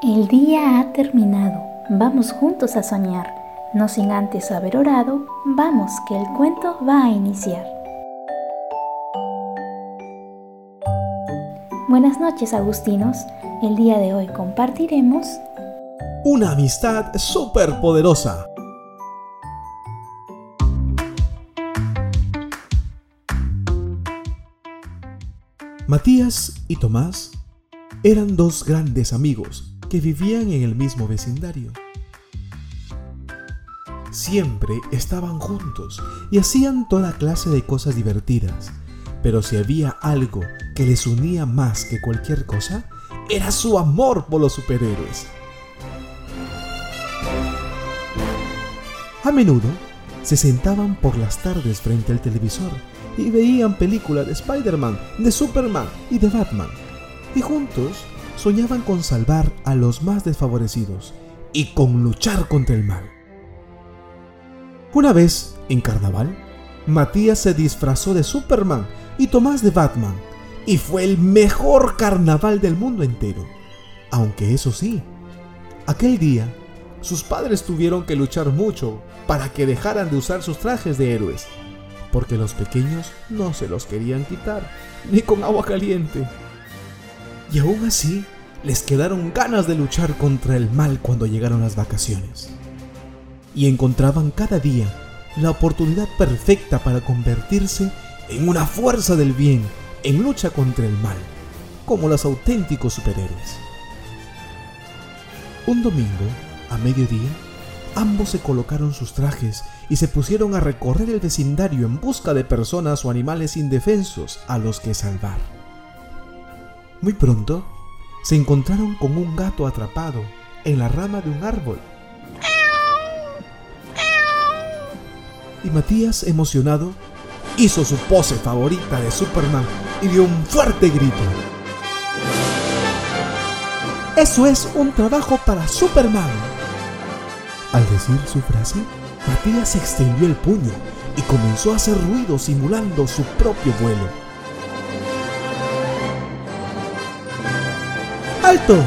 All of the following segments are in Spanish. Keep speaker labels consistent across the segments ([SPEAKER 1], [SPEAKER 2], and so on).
[SPEAKER 1] El día ha terminado, vamos juntos a soñar. No sin antes haber orado, vamos que el cuento va a iniciar. Buenas noches agustinos, el día de hoy compartiremos
[SPEAKER 2] Una amistad súper poderosa. Matías y Tomás eran dos grandes amigos que vivían en el mismo vecindario. Siempre estaban juntos y hacían toda clase de cosas divertidas, pero si había algo que les unía más que cualquier cosa, era su amor por los superhéroes. A menudo se sentaban por las tardes frente al televisor y veían películas de Spider-Man, de Superman y de Batman. Y juntos soñaban con salvar a los más desfavorecidos y con luchar contra el mal. Una vez, en carnaval, Matías se disfrazó de Superman y Tomás de Batman, y fue el mejor carnaval del mundo entero. Aunque eso sí, aquel día, sus padres tuvieron que luchar mucho para que dejaran de usar sus trajes de héroes, porque los pequeños no se los querían quitar, ni con agua caliente. Y aún así, les quedaron ganas de luchar contra el mal cuando llegaron las vacaciones. Y encontraban cada día la oportunidad perfecta para convertirse en una fuerza del bien en lucha contra el mal, como los auténticos superhéroes. Un domingo, a mediodía, ambos se colocaron sus trajes y se pusieron a recorrer el vecindario en busca de personas o animales indefensos a los que salvar. Muy pronto, se encontraron con un gato atrapado en la rama de un árbol. Y Matías, emocionado, hizo su pose favorita de Superman y dio un fuerte grito. Eso es un trabajo para Superman. Al decir su frase, Matías extendió el puño y comenzó a hacer ruido simulando su propio vuelo. ¡Alto!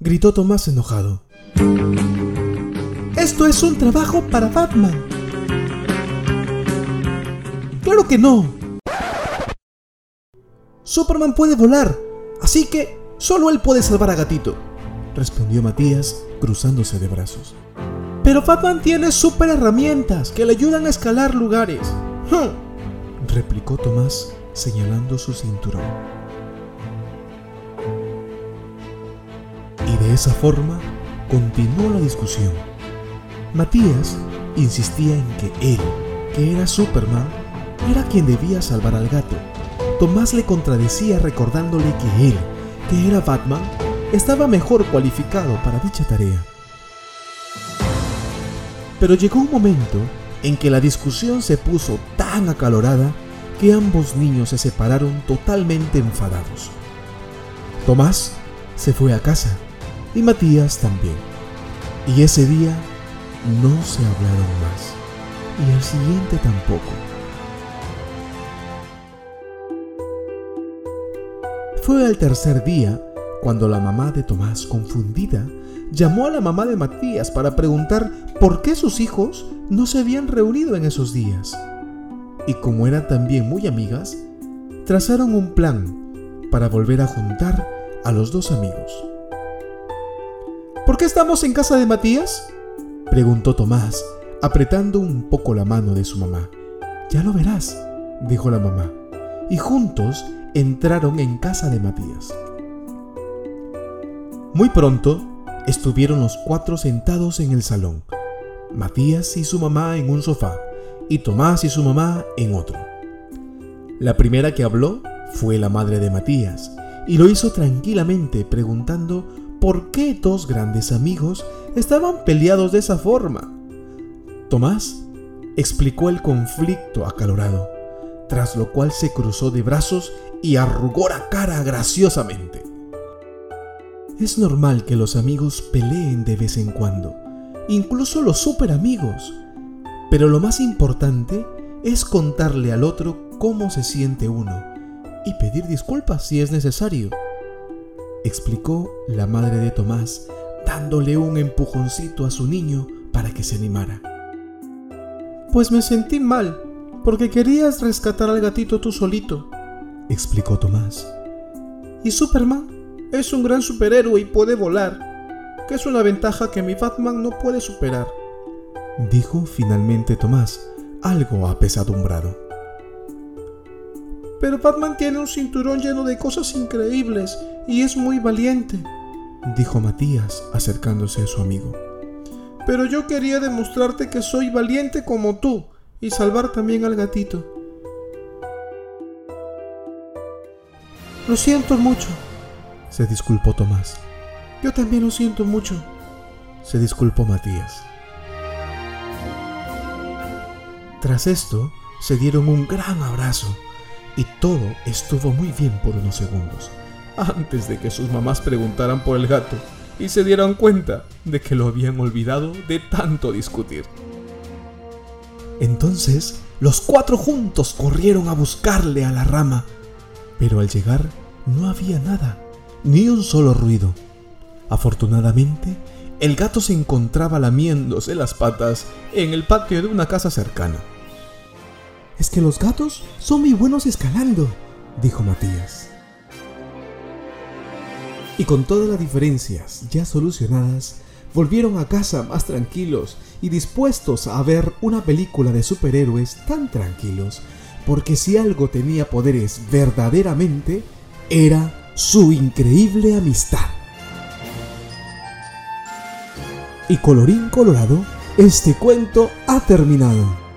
[SPEAKER 2] Gritó Tomás enojado. Esto es un trabajo para Batman. Claro que no. Superman puede volar, así que solo él puede salvar a Gatito, respondió Matías cruzándose de brazos. Pero Batman tiene super herramientas que le ayudan a escalar lugares, hm, replicó Tomás señalando su cinturón. De esa forma continuó la discusión. Matías insistía en que él, que era Superman, era quien debía salvar al gato. Tomás le contradecía recordándole que él, que era Batman, estaba mejor cualificado para dicha tarea. Pero llegó un momento en que la discusión se puso tan acalorada que ambos niños se separaron totalmente enfadados. Tomás se fue a casa y Matías también. Y ese día no se hablaron más. Y el siguiente tampoco. Fue al tercer día cuando la mamá de Tomás, confundida, llamó a la mamá de Matías para preguntar por qué sus hijos no se habían reunido en esos días. Y como eran también muy amigas, trazaron un plan para volver a juntar a los dos amigos. ¿Por qué estamos en casa de Matías? preguntó Tomás, apretando un poco la mano de su mamá. Ya lo verás, dijo la mamá, y juntos entraron en casa de Matías. Muy pronto estuvieron los cuatro sentados en el salón, Matías y su mamá en un sofá y Tomás y su mamá en otro. La primera que habló fue la madre de Matías y lo hizo tranquilamente preguntando por qué dos grandes amigos estaban peleados de esa forma. Tomás explicó el conflicto acalorado, tras lo cual se cruzó de brazos y arrugó la cara graciosamente. Es normal que los amigos peleen de vez en cuando, incluso los super amigos. Pero lo más importante es contarle al otro cómo se siente uno y pedir disculpas si es necesario. Explicó la madre de Tomás, dándole un empujoncito a su niño para que se animara. Pues me sentí mal, porque querías rescatar al gatito tú solito, explicó Tomás. Y Superman es un gran superhéroe y puede volar, que es una ventaja que mi Batman no puede superar, dijo finalmente Tomás, algo apesadumbrado. Pero Batman tiene un cinturón lleno de cosas increíbles y es muy valiente, dijo Matías acercándose a su amigo. Pero yo quería demostrarte que soy valiente como tú y salvar también al gatito. Lo siento mucho, se disculpó Tomás. Yo también lo siento mucho, se disculpó Matías. Tras esto, se dieron un gran abrazo y todo estuvo muy bien por unos segundos, antes de que sus mamás preguntaran por el gato y se dieran cuenta de que lo habían olvidado de tanto discutir. Entonces, los cuatro juntos corrieron a buscarle a la rama, pero al llegar no había nada, ni un solo ruido. Afortunadamente, el gato se encontraba lamiéndose las patas en el patio de una casa cercana. Es que los gatos son muy buenos escalando, dijo Matías. Y con todas las diferencias ya solucionadas, volvieron a casa más tranquilos y dispuestos a ver una película de superhéroes tan tranquilos, porque si algo tenía poderes verdaderamente, era su increíble amistad. Y colorín colorado, este cuento ha terminado.